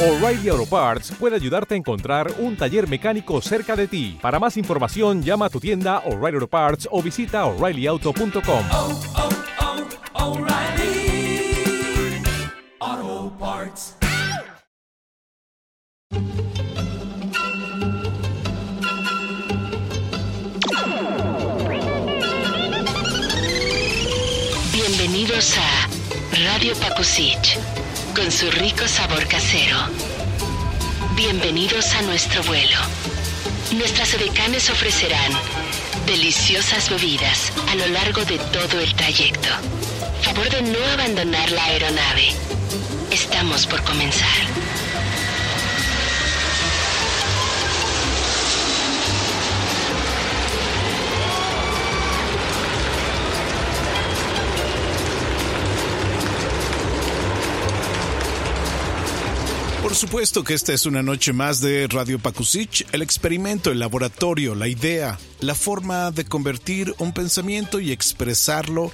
O'Reilly Auto Parts puede ayudarte a encontrar un taller mecánico cerca de ti. Para más información, llama a tu tienda O'Reilly Auto Parts o visita oreillyauto.com. oh, oh, Parts. Bienvenidos a Radio Pakusich, con su rico sabor casero. Bienvenidos a nuestro vuelo. Nuestras edecanes ofrecerán deliciosas bebidas a lo largo de todo el trayecto. Favor de no abandonar la aeronave. Estamos por comenzar. Supuesto que esta es una noche más de Radio Pakusich, el experimento, el laboratorio, la idea, la forma de convertir un pensamiento y expresarlo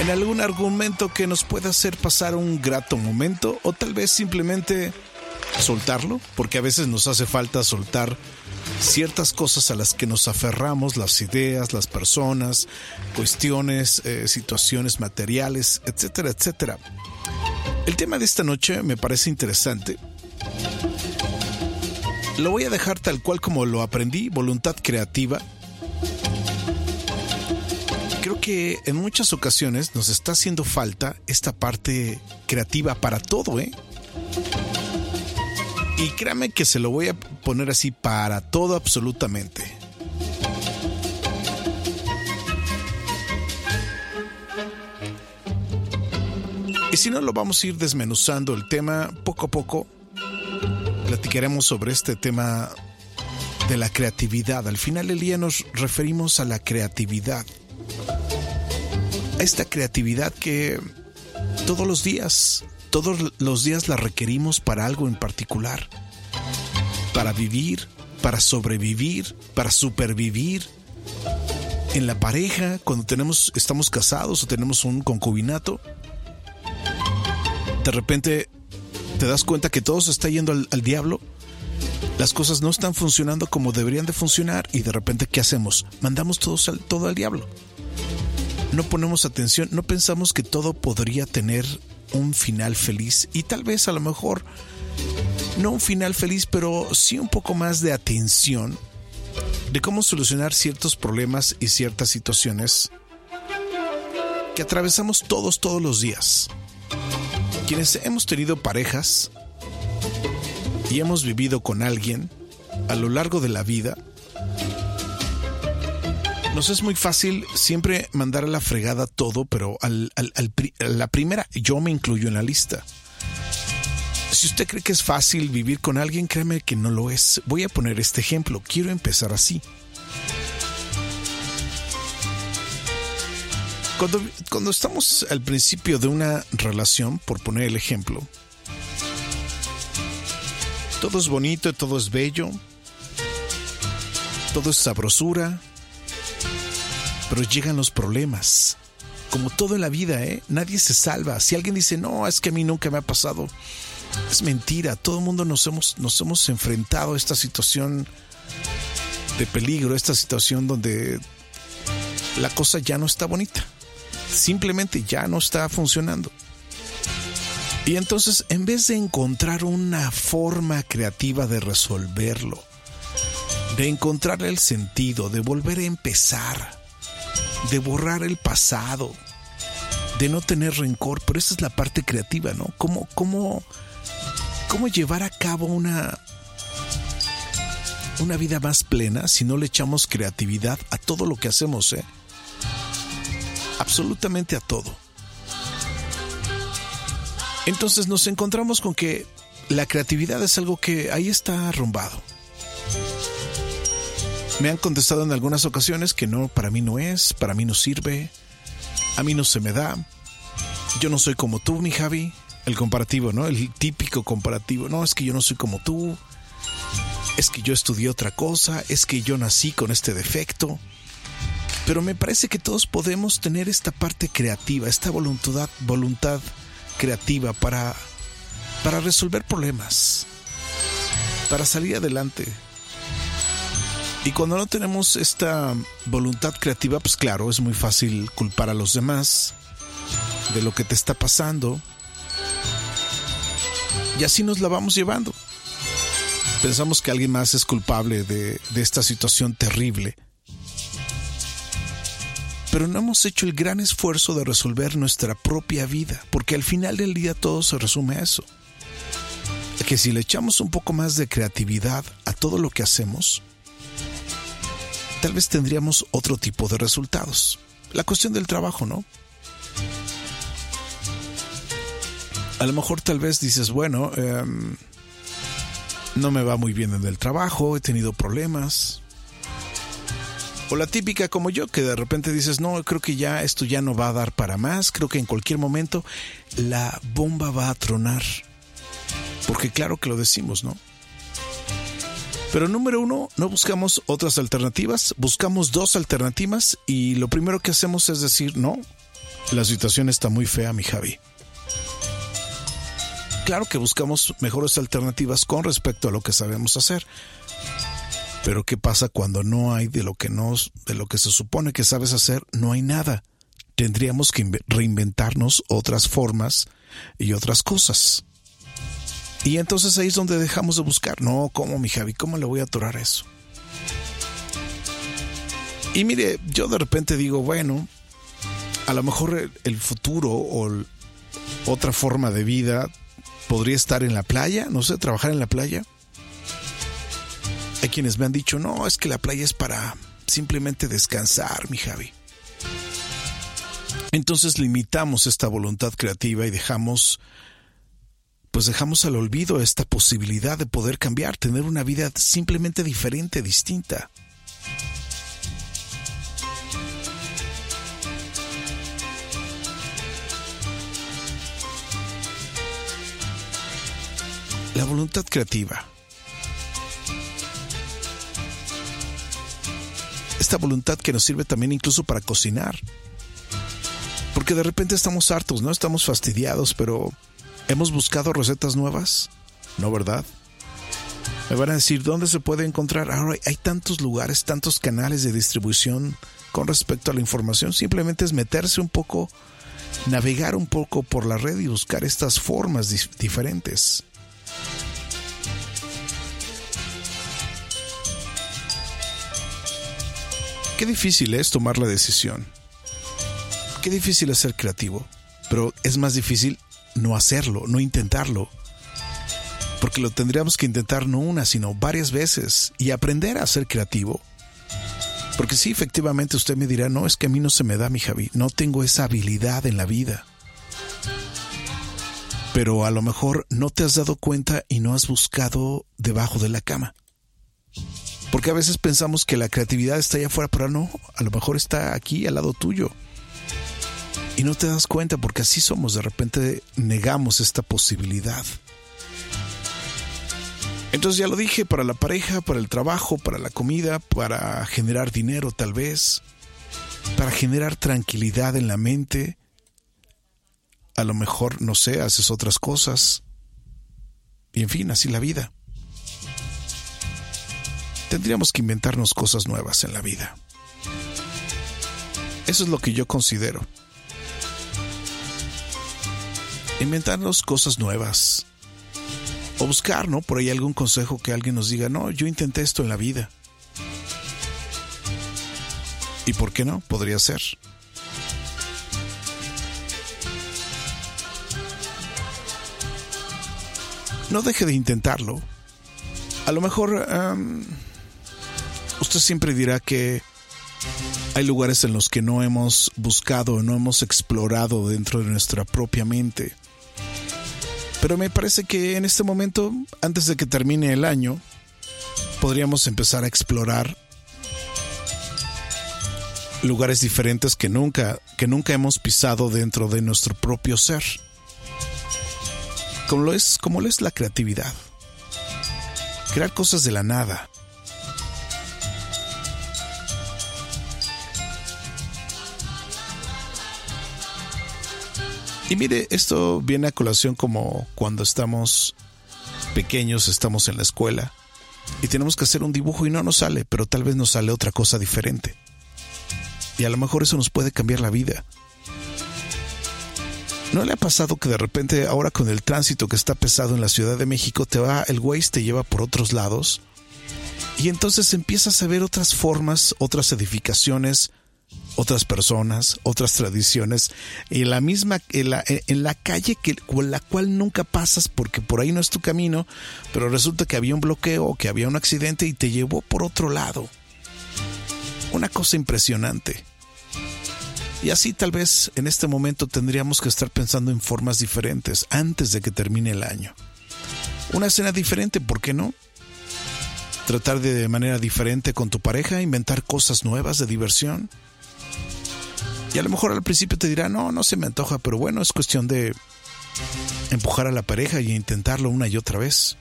en algún argumento que nos pueda hacer pasar un grato momento o tal vez simplemente soltarlo, porque a veces nos hace falta soltar ciertas cosas a las que nos aferramos, las ideas, las personas, cuestiones, eh, situaciones materiales, etcétera, etcétera. El tema de esta noche me parece interesante. Lo voy a dejar tal cual como lo aprendí, voluntad creativa. Creo que en muchas ocasiones nos está haciendo falta esta parte creativa para todo, ¿eh? Y créame que se lo voy a poner así para todo absolutamente. Y si no, lo vamos a ir desmenuzando el tema poco a poco. Platicaremos sobre este tema de la creatividad. Al final del día nos referimos a la creatividad. A esta creatividad que todos los días, todos los días la requerimos para algo en particular. Para vivir, para sobrevivir, para supervivir. En la pareja, cuando tenemos, estamos casados o tenemos un concubinato, de repente te das cuenta que todo se está yendo al, al, diablo, las cosas no están funcionando como deberían de funcionar y de repente ¿qué hacemos? Mandamos todos al, todo al diablo. No ponemos atención, no pensamos que todo podría tener un final feliz y tal vez a lo mejor no un final feliz, pero sí un poco más de atención de cómo solucionar ciertos problemas y ciertas situaciones que atravesamos todos todos los días quienes hemos tenido parejas y hemos vivido con alguien a lo largo de la vida, nos es muy fácil siempre mandar a la fregada todo, pero al, al, a la primera yo me incluyo en la lista. Si usted cree que es fácil vivir con alguien, créame que no lo es. Voy a poner este ejemplo. Quiero empezar así. Cuando, cuando, estamos al principio de una relación, por poner el ejemplo, todo es bonito, todo es bello, todo es sabrosura, pero llegan los problemas. Como todo en la vida, ¿eh? Nadie se salva. Si alguien dice, no, es que a mí nunca me ha pasado, es mentira. Todo el mundo nos hemos, nos hemos enfrentado a esta situación de peligro, esta situación donde la cosa ya no está bonita simplemente ya no está funcionando. Y entonces, en vez de encontrar una forma creativa de resolverlo, de encontrar el sentido, de volver a empezar, de borrar el pasado, de no tener rencor, pero esa es la parte creativa, ¿no? ¿Cómo, cómo, cómo llevar a cabo una, una vida más plena si no le echamos creatividad a todo lo que hacemos, ¿eh? Absolutamente a todo. Entonces nos encontramos con que la creatividad es algo que ahí está arrumbado. Me han contestado en algunas ocasiones que no, para mí no es, para mí no sirve, a mí no se me da. Yo no soy como tú, mi Javi. El comparativo, ¿no? El típico comparativo. No, es que yo no soy como tú. Es que yo estudié otra cosa. Es que yo nací con este defecto pero me parece que todos podemos tener esta parte creativa, esta voluntad, voluntad creativa para para resolver problemas, para salir adelante. Y cuando no tenemos esta voluntad creativa, pues claro, es muy fácil culpar a los demás de lo que te está pasando. Y así nos la vamos llevando. Pensamos que alguien más es culpable de, de esta situación terrible pero no hemos hecho el gran esfuerzo de resolver nuestra propia vida, porque al final del día todo se resume a eso. Que si le echamos un poco más de creatividad a todo lo que hacemos, tal vez tendríamos otro tipo de resultados. La cuestión del trabajo, ¿no? A lo mejor tal vez dices, bueno, em, no me va muy bien en el trabajo, he tenido problemas, o la típica como yo, que de repente dices, no, creo que ya esto ya no va a dar para más, creo que en cualquier momento la bomba va a tronar. Porque claro que lo decimos, ¿no? Pero número uno, no buscamos otras alternativas, buscamos dos alternativas y lo primero que hacemos es decir, no, la situación está muy fea, mi Javi. Claro que buscamos mejores alternativas con respecto a lo que sabemos hacer, pero ¿qué pasa cuando no hay de lo que nos, de lo que se supone que sabes hacer, no hay nada? Tendríamos que reinventarnos otras formas y otras cosas. Y entonces ahí es donde dejamos de buscar. No, ¿cómo, mi Javi? ¿Cómo le voy a atorar eso? Y mire, yo de repente digo, bueno, a lo mejor el futuro o otra forma de vida podría estar en la playa, no sé, trabajar en la playa. Hay quienes me han dicho, no, es que la playa es para simplemente descansar, mi Javi. Entonces limitamos esta voluntad creativa y dejamos, pues dejamos al olvido esta posibilidad de poder cambiar, tener una vida simplemente diferente, distinta. La voluntad creativa voluntad que nos sirve también incluso para cocinar. Porque de repente estamos hartos, ¿no? Estamos fastidiados, pero ¿hemos buscado recetas nuevas? ¿No, verdad? Me van a decir, ¿dónde se puede encontrar? Ahora hay tantos lugares, tantos canales de distribución con respecto a la información. Simplemente es meterse un poco, navegar un poco por la red y buscar estas formas diferentes. Qué difícil es tomar la decisión. Qué difícil es ser creativo. Pero es más difícil no hacerlo, no intentarlo. Porque lo tendríamos que intentar no una, sino varias veces y aprender a ser creativo. Porque sí, efectivamente usted me dirá, no, es que a mí no se me da, mi Javi, no tengo esa habilidad en la vida. Pero a lo mejor no te has dado cuenta y no has buscado debajo de la cama. Porque a veces pensamos que la creatividad está allá afuera, pero no, a lo mejor está aquí al lado tuyo. Y no te das cuenta porque así somos, de repente negamos esta posibilidad. Entonces ya lo dije, para la pareja, para el trabajo, para la comida, para generar dinero tal vez, para generar tranquilidad en la mente. A lo mejor, no sé, haces otras cosas. Y en fin, así la vida tendríamos que inventarnos cosas nuevas en la vida. Eso es lo que yo considero. Inventarnos cosas nuevas. O buscar, ¿no? Por ahí algún consejo que alguien nos diga, no, yo intenté esto en la vida. ¿Y por qué no? Podría ser. No deje de intentarlo. A lo mejor usted siempre dirá que hay lugares en los que no hemos buscado, no hemos explorado dentro de nuestra propia mente. Pero me parece que en este momento, antes de que termine el año, podríamos empezar a explorar lugares diferentes que nunca, que nunca hemos pisado dentro de nuestro propio ser. Como lo es, como lo es la creatividad. Crear cosas de la nada. Y mire, esto viene a colación como cuando estamos pequeños, estamos en la escuela y tenemos que hacer un dibujo y no nos sale, pero tal vez nos sale otra cosa diferente. Y a lo mejor eso nos puede cambiar la vida. ¿No le ha pasado que de repente ahora con el tránsito que está pesado en la Ciudad de México te va el Waze te lleva por otros lados y entonces empiezas a ver otras formas, otras edificaciones, otras personas, otras tradiciones, en la misma, en la, en la calle que, con la cual nunca pasas porque por ahí no es tu camino, pero resulta que había un bloqueo que había un accidente y te llevó por otro lado. Una cosa impresionante. Y así tal vez en este momento tendríamos que estar pensando en formas diferentes antes de que termine el año. Una escena diferente, ¿por qué no? Tratar de, de manera diferente con tu pareja, inventar cosas nuevas de diversión. Y a lo mejor al principio te dirá, no, no se me antoja, pero bueno, es cuestión de empujar a la pareja y intentarlo una y otra vez.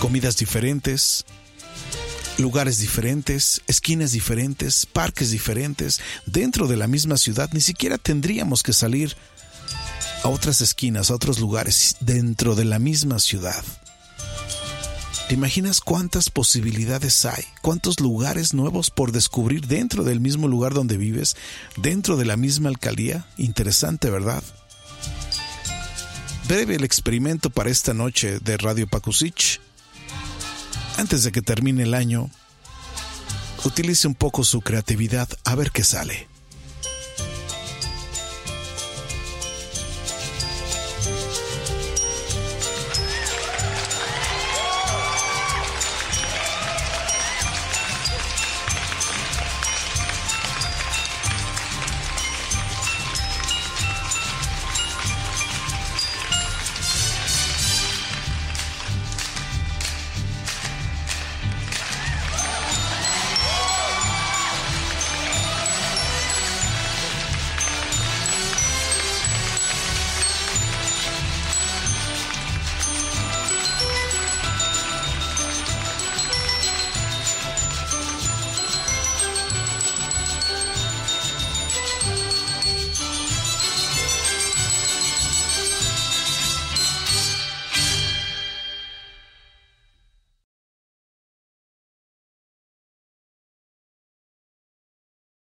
Comidas diferentes, lugares diferentes, esquinas diferentes, parques diferentes, dentro de la misma ciudad. Ni siquiera tendríamos que salir a otras esquinas, a otros lugares, dentro de la misma ciudad. ¿Te imaginas cuántas posibilidades hay? ¿Cuántos lugares nuevos por descubrir dentro del mismo lugar donde vives? ¿Dentro de la misma alcaldía? Interesante, ¿verdad? Breve el experimento para esta noche de Radio Pakusich. Antes de que termine el año, utilice un poco su creatividad a ver qué sale.